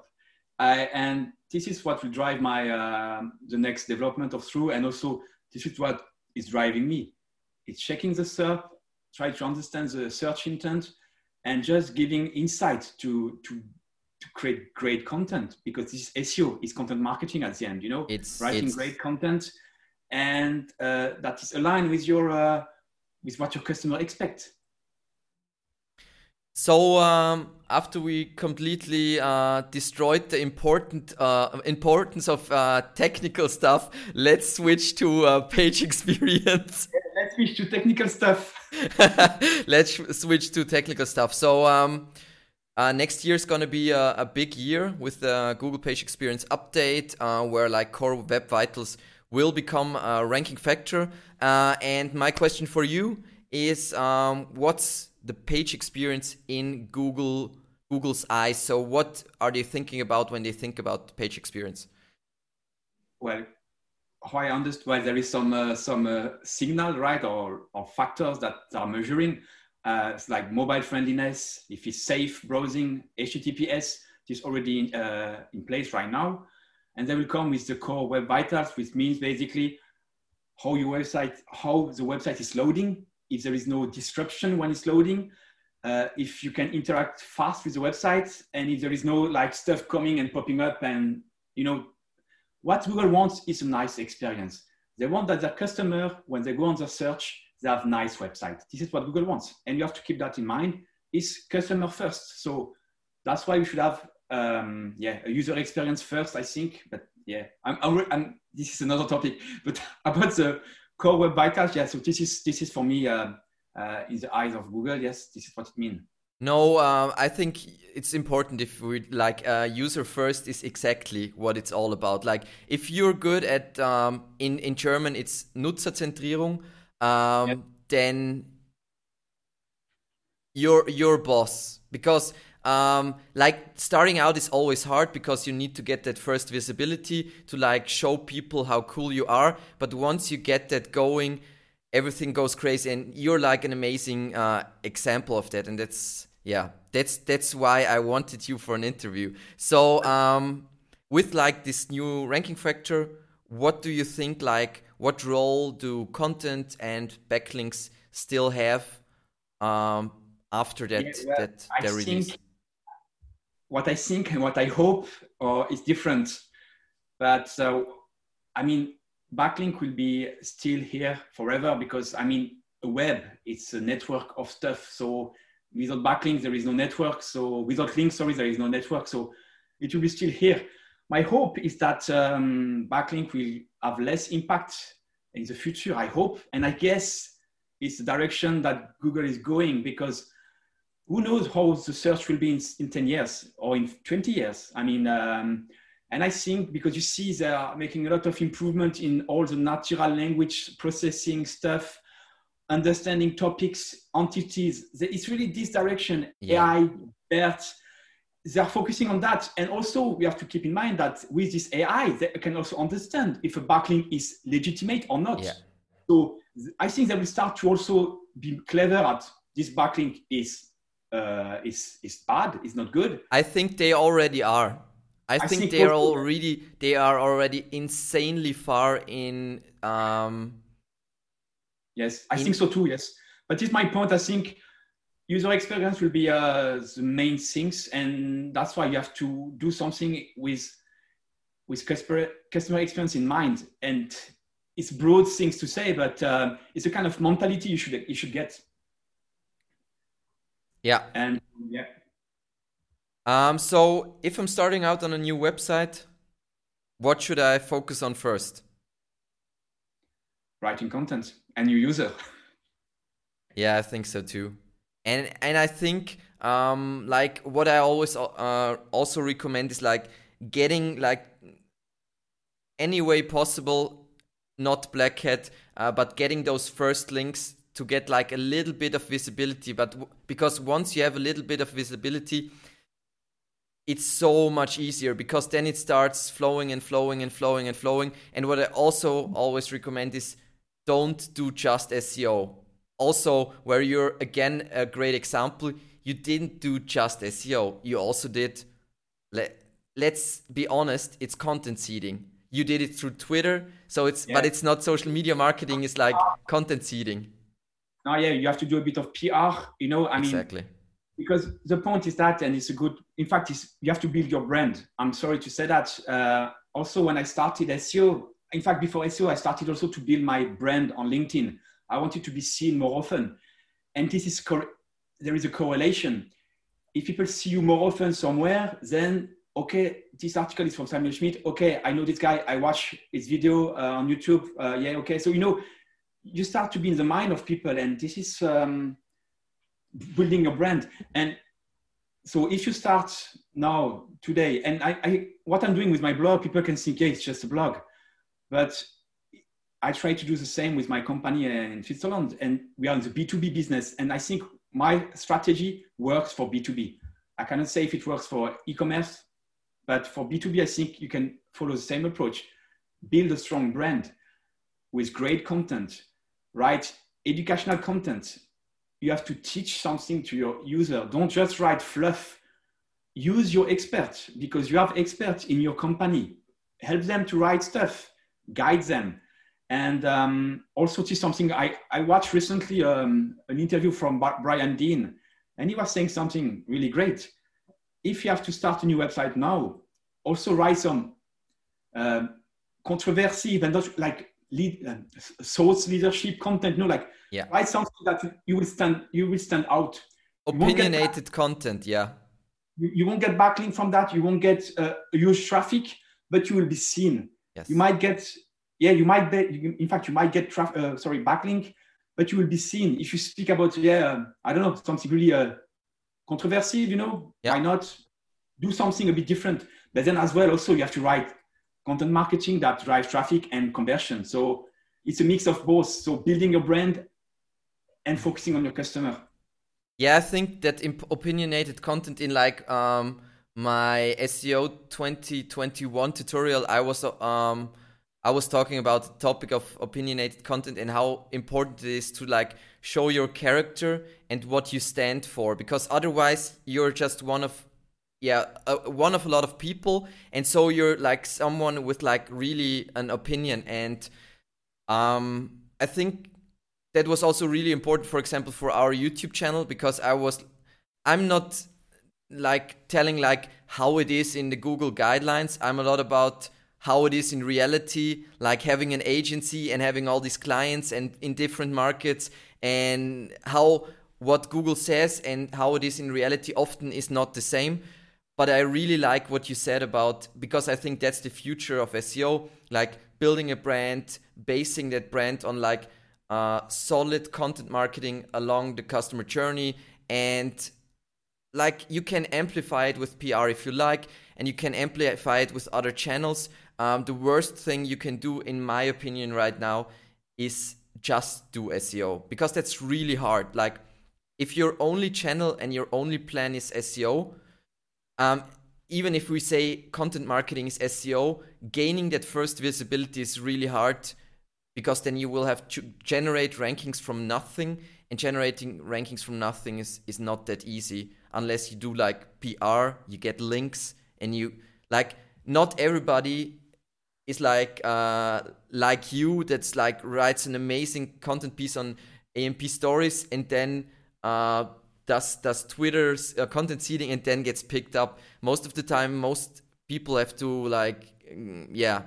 and this is what will drive my uh, the next development of thruuu, and also this is what is driving me. It's checking the SERP, try to understand the search intent, and just giving insight to to to create great content because this is SEO, is content marketing at the end. You know, it's writing it's... great content, and uh, that is aligned with your uh, with what your customer expect so um, after we completely uh, destroyed the important uh, importance of uh, technical stuff, let's switch to uh, page experience. let's switch to technical stuff. let's switch to technical stuff. So um, uh, next year is going to be a, a, big year with the Google Page Experience update, uh, where like Core Web Vitals will become a ranking factor. and my question for you is, um, what's the page experience in Google Google's eyes. So what are they thinking about when they think about page experience? Well, how I understand, well, there is some uh, some uh, signal, right, or or factors that are measuring. Uh, it's like mobile friendliness, if it's safe browsing, HTTPS, is already in, uh, in place right now. And they will come with the core web vitals, which means basically how your website, how the website is loading, if there is no disruption when it's loading, uh, if you can interact fast with the website, and if there is no like stuff coming and popping up, and you know, what Google wants is a nice experience. They want that their customer, when they go on the search, they have nice website. This is what Google wants, and you have to keep that in mind. Is customer first, so that's why we should have um, yeah a user experience first, I think. But yeah, I'm, I'm, I'm, this is another topic. But about the core web vitals yeah so this is this is for me uh, uh, in the eyes of google yes this is what it means no uh, i think it's important if we like uh, user first is exactly what it's all about like if you're good at um, in in german it's nutzerzentrierung um, yeah. then your your boss because um, like starting out is always hard because you need to get that first visibility to like show people how cool you are. But once you get that going everything goes crazy and you're like an amazing uh, example of that. And that's yeah that's that's why i wanted you for an interview. So um, with like this new ranking factor what do you think like what role do content and backlinks still have um, after that yeah, well, that I release what i think and what i hope uh, is different but uh, i mean backlink will be still here forever because I mean, a web, it's a network of stuff. So without backlinks, there is no network. So without links, sorry, there is no network. So it will be still here. My hope is that um, backlink will have less impact in the future, I hope. And I guess it's the direction that Google is going because who knows how the search will be in, in 10 years or in 20 years. I mean, um, and I think because you see they are making a lot of improvement in all the natural language processing stuff, understanding topics, entities. It's really this direction, yeah. AI, BERT, they are focusing on that. And also we have to keep in mind that with this AI, they can also understand if a backlink is legitimate or not. Yeah. So I think they will start to also be clever at this backlink is uh, is is bad, is not good. I think they already are. I, I think they are already they are already insanely far in. Um, yes, I in, think so too. Yes, but it's my point. I think user experience will be uh, the main things, and that's why you have to do something with with customer customer experience in mind. And it's broad things to say, but uh, it's a kind of mentality you should you should get. Yeah. And yeah. Um, so if I'm starting out on a new website, what should I focus on first? Writing content and new user. yeah, I think so too. And and I think um, like what I always uh, also recommend is like getting like any way possible, not black hat, uh, but getting those first links to get like a little bit of visibility. But w- because once you have a little bit of visibility, it's so much easier because then it starts flowing and flowing and flowing and flowing. And what I also always recommend is don't do just SEO. Also, where you're again a great example, you didn't do just SEO. You also did, let, let's be honest, it's content seeding. You did it through Twitter, so it's yeah. but it's not social media marketing. It's like content seeding. Oh yeah, you have to do a bit of PR. You know, I mean, exactly because the point is that, and it's a good, in fact, it's, you have to build your brand. I'm sorry to say that. Uh, also, when I started SEO, in fact, before SEO, I started also to build my brand on LinkedIn. I wanted to be seen more often. And this is, cor- there is a correlation. If people see you more often somewhere, then, okay, this article is from Samuel Schmitt. Okay, I know this guy. I watch his video uh, on YouTube. Uh, yeah, okay. So, you know, you start to be in the mind of people. And this is, um, building a brand. And so if you start now today, and I, I, what I'm doing with my blog, people can think, yeah, it's just a blog, but I try to do the same with my company in Switzerland, and we are in the B2B business. And I think my strategy works for B2B. I cannot say if it works for e-commerce, but for B2B, I think you can follow the same approach. Build a strong brand with great content, write educational content, you have to teach something to your user. Don't just write fluff. Use your experts because you have experts in your company. Help them to write stuff, guide them. And um, also teach something. I, I watched recently um, an interview from Brian Dean, and he was saying something really great. If you have to start a new website now, also write some uh, controversy, and not like lead, thoughts leadership content. No, like yeah. write something that you will stand you will stand out. Opinionated content, yeah. You, you, won't get backlink from that. You won't get uh, huge traffic, but you will be seen. Yes. You might get yeah, you might be. In fact, you might get traffic. Uh, sorry, backlink, but you will be seen if you speak about yeah. Um, I don't know something really uh, controversial. You know, yeah. why not do something a bit different? But then as well, also you have to write content marketing that drives traffic and conversion. So it's a mix of both. So building your brand and focusing on your customer. Yeah, I think that opinionated content in like um, my SEO 2021 tutorial, I was um, I was talking about the topic of opinionated content and how important it is to like show your character and what you stand for because otherwise you're just one of yeah uh, one of a lot of people. And so you're like someone with like really an opinion. And um i think that was also really important for example for our youtube channel because i was i'm not like telling like how it is in the google guidelines. I'm a lot about how it is in reality like having an agency and having all these clients and in different markets and how what google says and how it is in reality often is not the same but i really like what you said about because i think that's the future of seo like building a brand basing that brand on like uh, solid content marketing along the customer journey and like you can amplify it with PR if you like, and you can amplify it with other channels. Um, the worst thing you can do, in my opinion, right now, is just do SEO because that's really hard. Like, if your only channel and your only plan is SEO, um, even if we say content marketing is SEO, gaining that first visibility is really hard because then you will have to generate rankings from nothing and generating rankings from nothing is, is not that easy unless you do like pr you get links and you like not everybody is like uh like you that's like writes an amazing content piece on amp stories and then uh does does twitter's uh, content seeding and then gets picked up most of the time most people have to like mm, yeah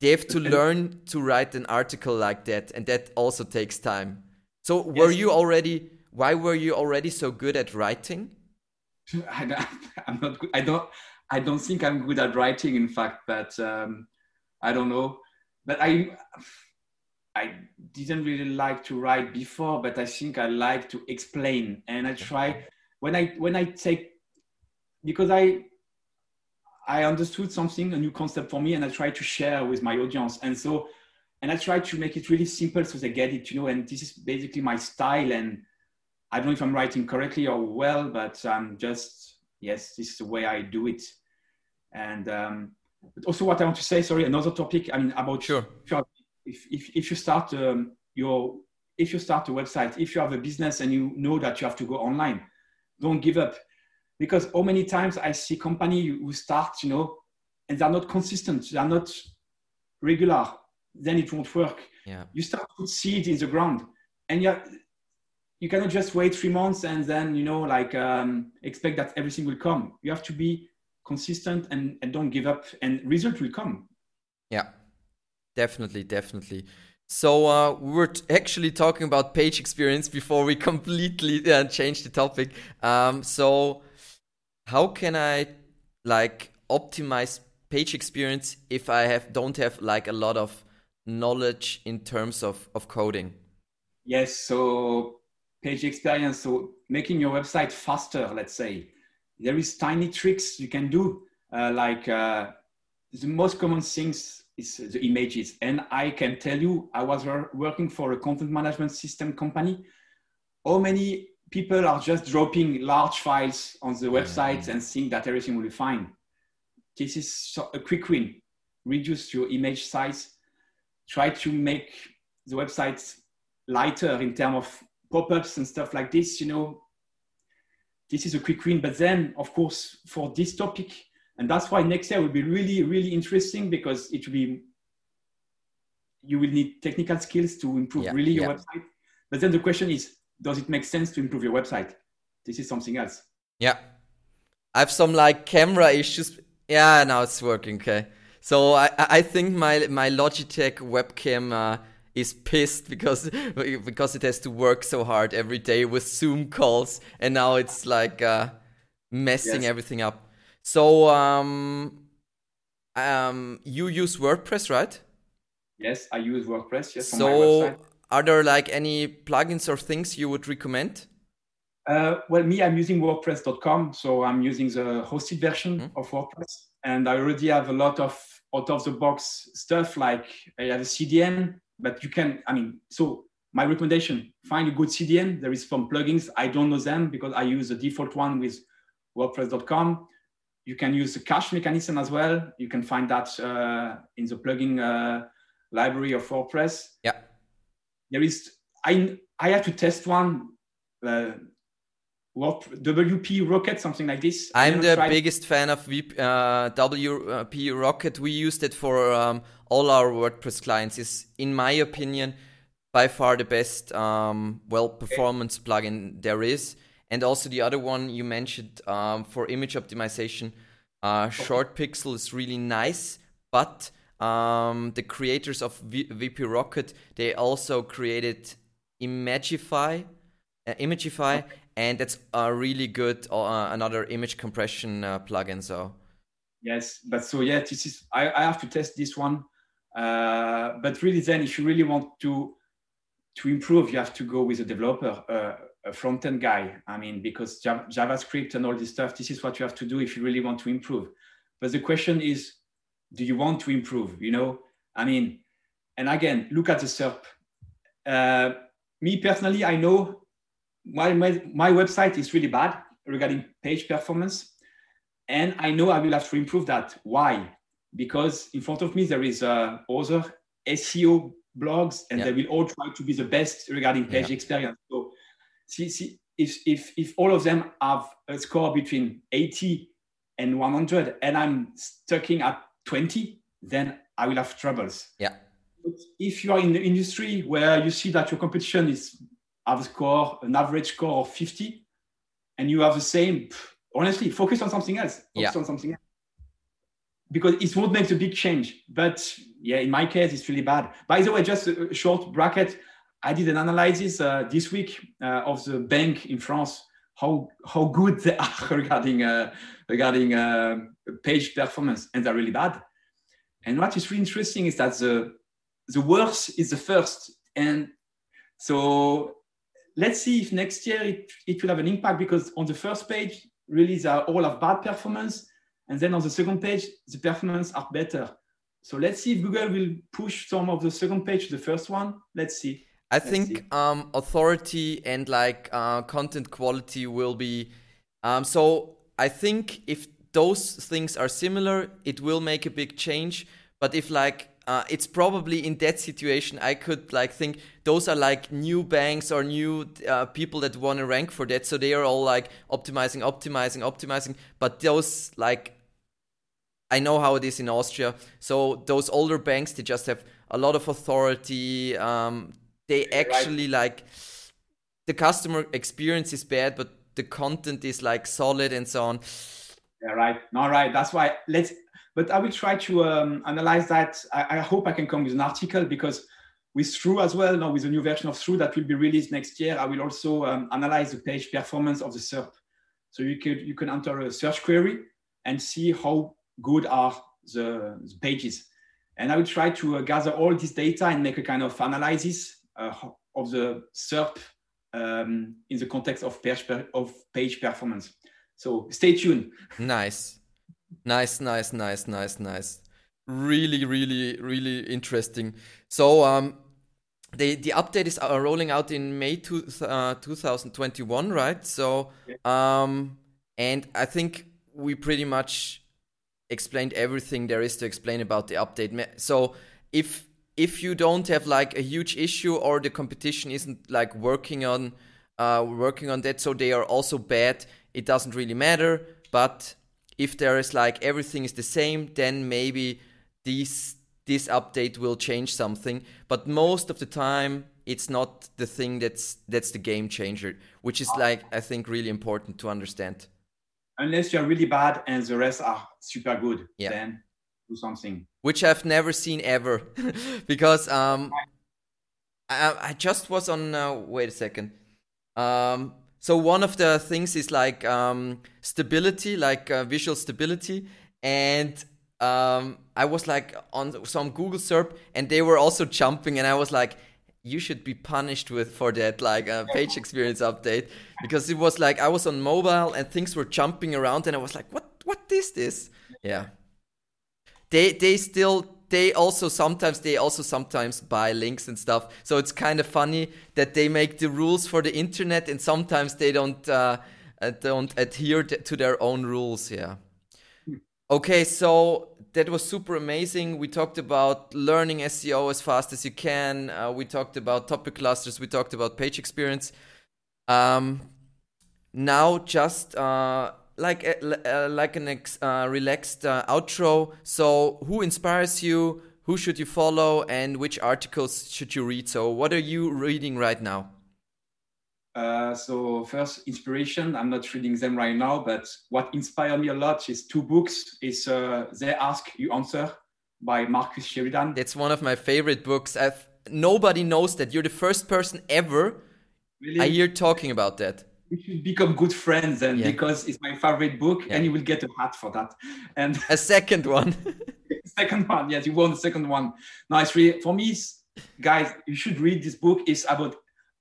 they have to learn to write an article like that and that also takes time so were yes. you already why were you already so good at writing I, am not good. I don't I don't think I'm good at writing in fact but um, I don't know but I I didn't really like to write before but I think I like to explain and I try when I when I take because I I understood something, a new concept for me, and I try to share with my audience. And so, and I try to make it really simple so they get it, you know. And this is basically my style. And I don't know if I'm writing correctly or well, but I'm just yes, this is the way I do it. And um, but also, what I want to say, sorry, another topic. I mean, about sure. If if if you start um, your if you start a website, if you have a business and you know that you have to go online, don't give up because how many times I see company who start, you know, and they're not consistent, they're not regular, then it won't work. Yeah. You start to see it in the ground, and you you cannot just wait three months and then you know like um, expect that everything will come. You have to be consistent and, and don't give up, and result will come. Yeah, definitely, definitely. So uh, we were actually talking about page experience before we completely uh, changed the topic. Um, so how can I like optimize page experience if I have don't have like a lot of knowledge in terms of, of coding? Yes, so page experience, so making your website faster, let's say. There is tiny tricks you can do, uh, like uh, the most common things is the images. And I can tell you, I was working for a content management system company. How many people are just dropping large files on the mm-hmm. website and think that everything will be fine. This is a quick win. Reduce your image size. Try to make the website lighter in terms of pop-ups and stuff like this. You know, this is a quick win. But then, of course, for this topic, and that's why next year will be really, really interesting because it will be you will need technical skills to improve yeah, really your yeah. website. But then the question is, does it make sense to improve your website? This is something else. Yeah. I have some like camera issues. Yeah, now it's working. Okay. So I, I think my my Logitech webcam uh, is pissed because because it has to work so hard every day with Zoom calls, and now it's like uh, messing yes. everything up. So um, um, you use WordPress, right? Yes, I use WordPress. Yes, so are there like any plugins or things you would recommend? Uh, well, me, I'm using WordPress.com, so I'm using the hosted version mm-hmm. of WordPress, and I already have a lot of out of the box stuff. Like I have a CDN, but you can, I mean, so my recommendation: find a good CDN. There is some plugins. I don't know them because I use the default one with WordPress.com. You can use the cache mechanism as well. You can find that uh, in the plugin uh, library of WordPress. Yeah. There is I I had to test one. Uh, what WP Rocket, something like this. I'm the biggest fan of VP, uh, WP Rocket. We used it for um, all our WordPress clients. Is in my opinion by far the best um, well performance okay. plugin there is. And also the other one you mentioned um, for image optimization, uh, Short Pixel is really nice, but um, the creators of v- VP Rocket they also created Imagify, uh, Imagify, okay. and that's a really good uh, another image compression uh, plugin. So yes, but so yeah, this is I, I have to test this one. Uh, but really, then if you really want to to improve, you have to go with a developer, uh, a front end guy. I mean, because JavaScript and all this stuff, this is what you have to do if you really want to improve. But the question is, do you want to improve? You know, I mean, and again, look at the SERP. Uh, me personally, I know my, my, my website is really bad regarding page performance. And I know I will have to improve that. Why? Because in front of me, there is uh, other SEO blogs and they will all try to be the best regarding page experience. So see, see if, if, if all of them have a score between 80 and 100 and I'm stucking at 20, then I will have troubles. Yeah. But if you are in the industry where you see that your competition is have a score, an average score of 50, and you have the same, honestly, focus on something else. Focus yeah. on something else because it won't make a big change. But yeah, in my case, it's really bad. By the way, just a short bracket. I did an analysis uh, this week uh, of the bank in France, how how good they are regarding uh, regarding uh, page performance, and they're really bad. And what is really interesting is that the the worst is the first, and so let's see if next year it, it will have an impact because on the first page, really they all have bad performance and then on the second page, the performance are better. So let's see if Google will push some of the second page to the first one. Let's see. I let's think see. Um, authority and like uh, content quality will be. Um, so I think if those things are similar, it will make a big change. But if like uh, it's probably in that situation I could like think those are like new banks or new uh, people that want to rank for that, so they are all like optimizing, optimizing, optimizing. But those like I know how it is in Austria. So those older banks they just have a lot of authority. Um, they actually right. like the customer experience is bad, but the content is like solid and so on. Yeah, right. No, right. That's why let's but I will try to um, analyze that. I, I, hope I can come with an article because with Thruuu as well, now with the new version of Thruuu that will be released next year, I will also um, analyze the page performance of the SERP. So you could you can enter a search query and see how good are the, the pages. And I will try to uh, gather all this data and make a kind of analysis of the SERP um, in the context of page, per, of page performance. So stay tuned. Nice. Nice, nice, nice, nice, nice. Really, really, really interesting. So, um, the the update is uh, rolling out in May two, uh, 2021, right? So, um, and I think we pretty much explained everything there is to explain about the update. So, if if you don't have like a huge issue or the competition isn't like working on uh, working on that, so they are also bad, it doesn't really matter. But if there is like everything is the same, then maybe this this update will change something. But most of the time, it's not the thing that's that's the game changer, which is like I think really important to understand. Unless you're really bad and the rest are super good, yeah. then do something. Which I've never seen ever, because um, I, I just was on. Uh, wait a second. Um, so one of the things is like um, stability, like uh, visual stability, and um, I was like on some Google SERP, and they were also jumping, and I was like, you should be punished with for that like uh, page experience update because it was like I was on mobile and things were jumping around, and I was like, what what is this? Yeah, they they still they also sometimes they also sometimes buy links and stuff. So it's kind of funny that they make the rules for the internet and sometimes they don't uh, uh don't adhere to their own rules. Yeah. Okay, so that was super amazing. We talked about learning SEO as fast as you can. Uh, we talked about topic clusters. We talked about page experience. Um, now, just uh, like a, uh, like an ex, uh, relaxed uh, outro. So, who inspires you? Who should you follow? And which articles should you read? So, what are you reading right now? Uh, so first inspiration, I'm not reading them right now, but what inspired me a lot is two books. Is uh, They Ask, You Answer by Marcus Sheridan. It's one of my favorite books. I've, nobody knows that. You're the first person ever really? I hear talking about that. We should become good friends and yeah. because it's my favorite book yeah. and you will get a hat for that. And a second one second one, yes, you won the second one. Nice. Really, for me, guys, you should read this book. It's about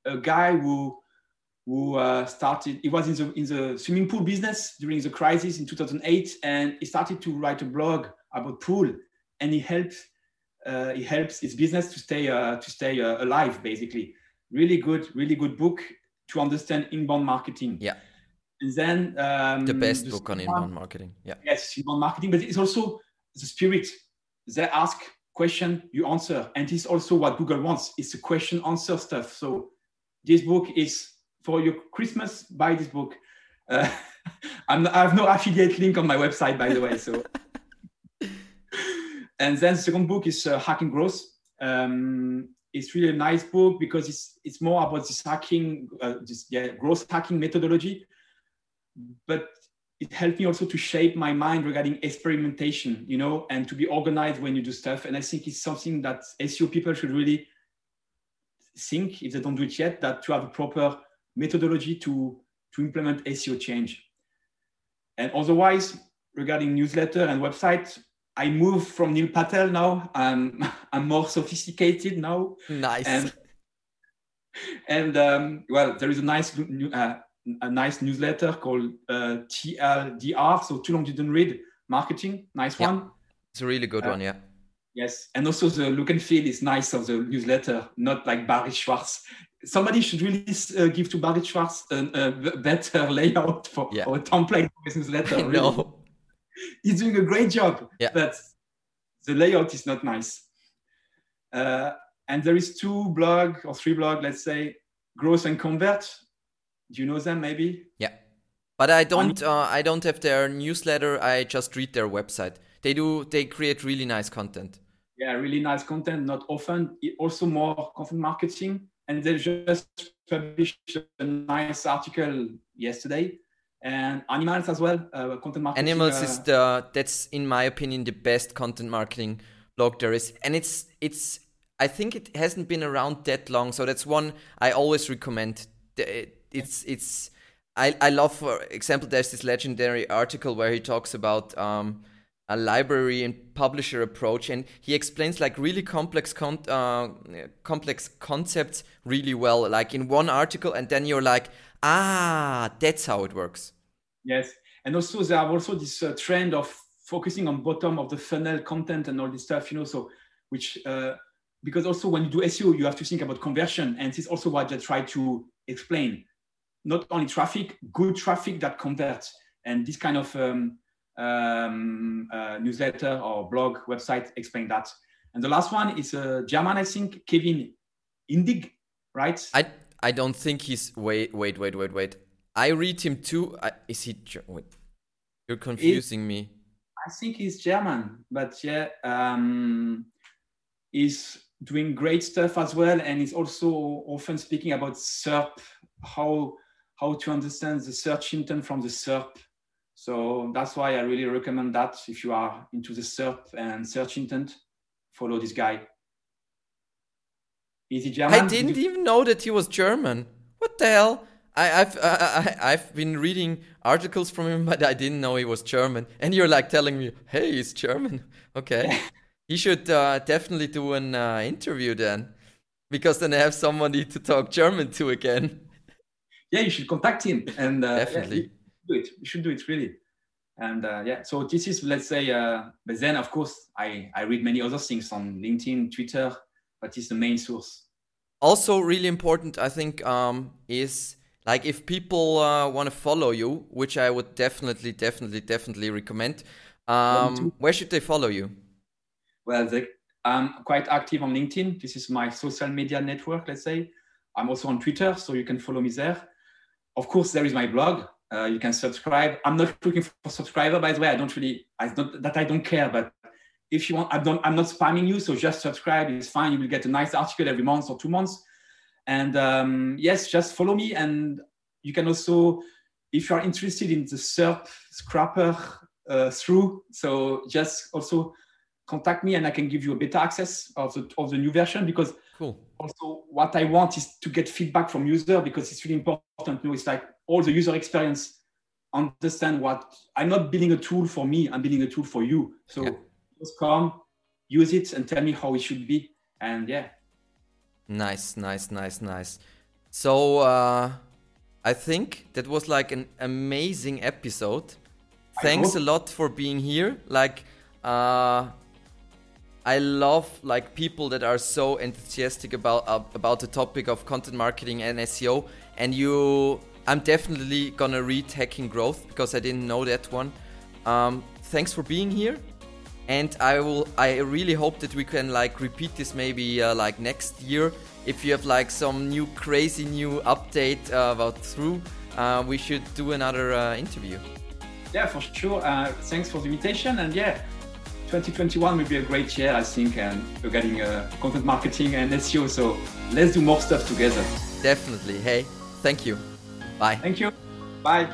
a guy who who uh, started, he was in the, in the swimming pool business during the crisis in 2008, and he started to write a blog about pool, and he helped, uh, he helps his business to stay, uh, to stay uh, alive, basically. Really good, really good book to understand inbound marketing. Yeah. And then um, the best the book on inbound marketing. Yeah. Yes, inbound marketing, but it's also the spirit. They ask question, you answer, and it's also what Google wants. It's a question answer stuff. So this book is for your Christmas, buy this book. Uh, i have no affiliate link on my website, by the way. So, and then the second book is uh, Hacking Growth. Um, it's really a nice book because it's it's more about this hacking, uh, this yeah, growth hacking methodology. But it helped me also to shape my mind regarding experimentation, you know, and to be organized when you do stuff. And I think it's something that SEO people should really think if they don't do it yet, that to have a proper methodology to, to implement SEO change. And otherwise, regarding newsletter and website, I move from Neil Patel now. I'm, I'm more sophisticated now. Nice. And, and um, well, there is a nice, uh, a nice newsletter called uh, TLDR. So too long didn't read marketing. Nice yeah. one. It's a really good uh, one. Yeah. Yes, and also the look and feel is nice of the newsletter, not like Barry Schwartz somebody should really uh, give to Barry Schwartz a, a, better layout for yeah. or a template for his newsletter. Really. no. He's doing a great job, yeah. but the layout is not nice. Uh, and there is two blog or three blog, let's say, Growth and Convert. Do you know them maybe? Yeah, but I don't. Uh, I don't have their newsletter. I just read their website. They do. They create really nice content. Yeah, really nice content. Not often. Also more content marketing and they just published a nice article yesterday and Animalz as well uh, content marketing Animalz uh, is the that's in my opinion the best content marketing blog there is. And it's it's i think it hasn't been around that long so that's one i always recommend. It's it's i i love for example there's this legendary article where he talks about um a library and publisher approach and he explains like really complex con- uh, complex concepts really well like in one article and then you're like ah that's how it works yes and also there are also this uh, trend of focusing on bottom of the funnel content and all this stuff you know so which uh, because also when you do seo you have to think about conversion and this is also what i try to explain not only traffic good traffic that converts and this kind of um, um, uh, newsletter or blog website explain that. And the last one is a uh, German, I think, Kevin Indig, right? I I don't think he's wait wait wait wait wait. I read him too. I, is he? Wait, you're confusing it, me. I think he's German, but yeah, um, he's doing great stuff as well, and he's also often speaking about SERP, how how to understand the search intent from the SERP so that's why I really recommend that if you are into the SERP and search intent, follow this guy. Is he German? I didn't even know that he was German. What the hell? I, have I, have been reading articles from him, but I didn't know he was German. And you're like telling me, "Hey, he's German." Okay, he should uh, definitely do an uh, interview then, because then I have somebody to talk German to again. Yeah, you should contact him and uh, definitely. Yeah, do it. You should do it really. And uh, yeah, so this is let's say, uh, but then of course I I read many other things on LinkedIn, Twitter, but it's the main source. Also, really important, I think, um, is like if people uh, want to follow you, which I would definitely, definitely, definitely recommend. Um, where should they follow you? Well, the, I'm quite active on LinkedIn. This is my social media network, let's say. I'm also on Twitter, so you can follow me there. Of course, there is my blog. Uh, you can subscribe. I'm not looking for subscriber, by the way. I don't really, I don't, that I don't care, but if you want, I don't, I'm not spamming you, so just subscribe. It's fine. You will get a nice article every month or two months. And um, yes, just follow me. And you can also, if you are interested in the SERP scrapper uh, thruuu, so just also contact me and I can give you a beta access of the, of the new version because cool. also what I want is to get feedback from user because it's really important. You know, it's like all the user experience, understand what I'm not building a tool for me, I'm building a tool for you. So yeah just come, use it, and tell me how it should be. And yeah. Nice, nice, nice, nice. So uh, I think that was like an amazing episode. Thanks a lot for being here. Like, uh, I love like people that are so enthusiastic about uh, about the topic of content marketing and SEO. And you, I'm definitely gonna read Hacking Growth because I didn't know that one. Um, thanks for being here and I will I really hope that we can like repeat this maybe uh, like next year. If you have like some new crazy new update uh, about thruuu uh, we should do another uh, interview. Yeah for sure. Uh, thanks for the invitation. And yeah 2021 will be a great year I think and regarding uh, content marketing and SEO so let's do more stuff together. Definitely. Hey thank you. Bye. Thank you. Bye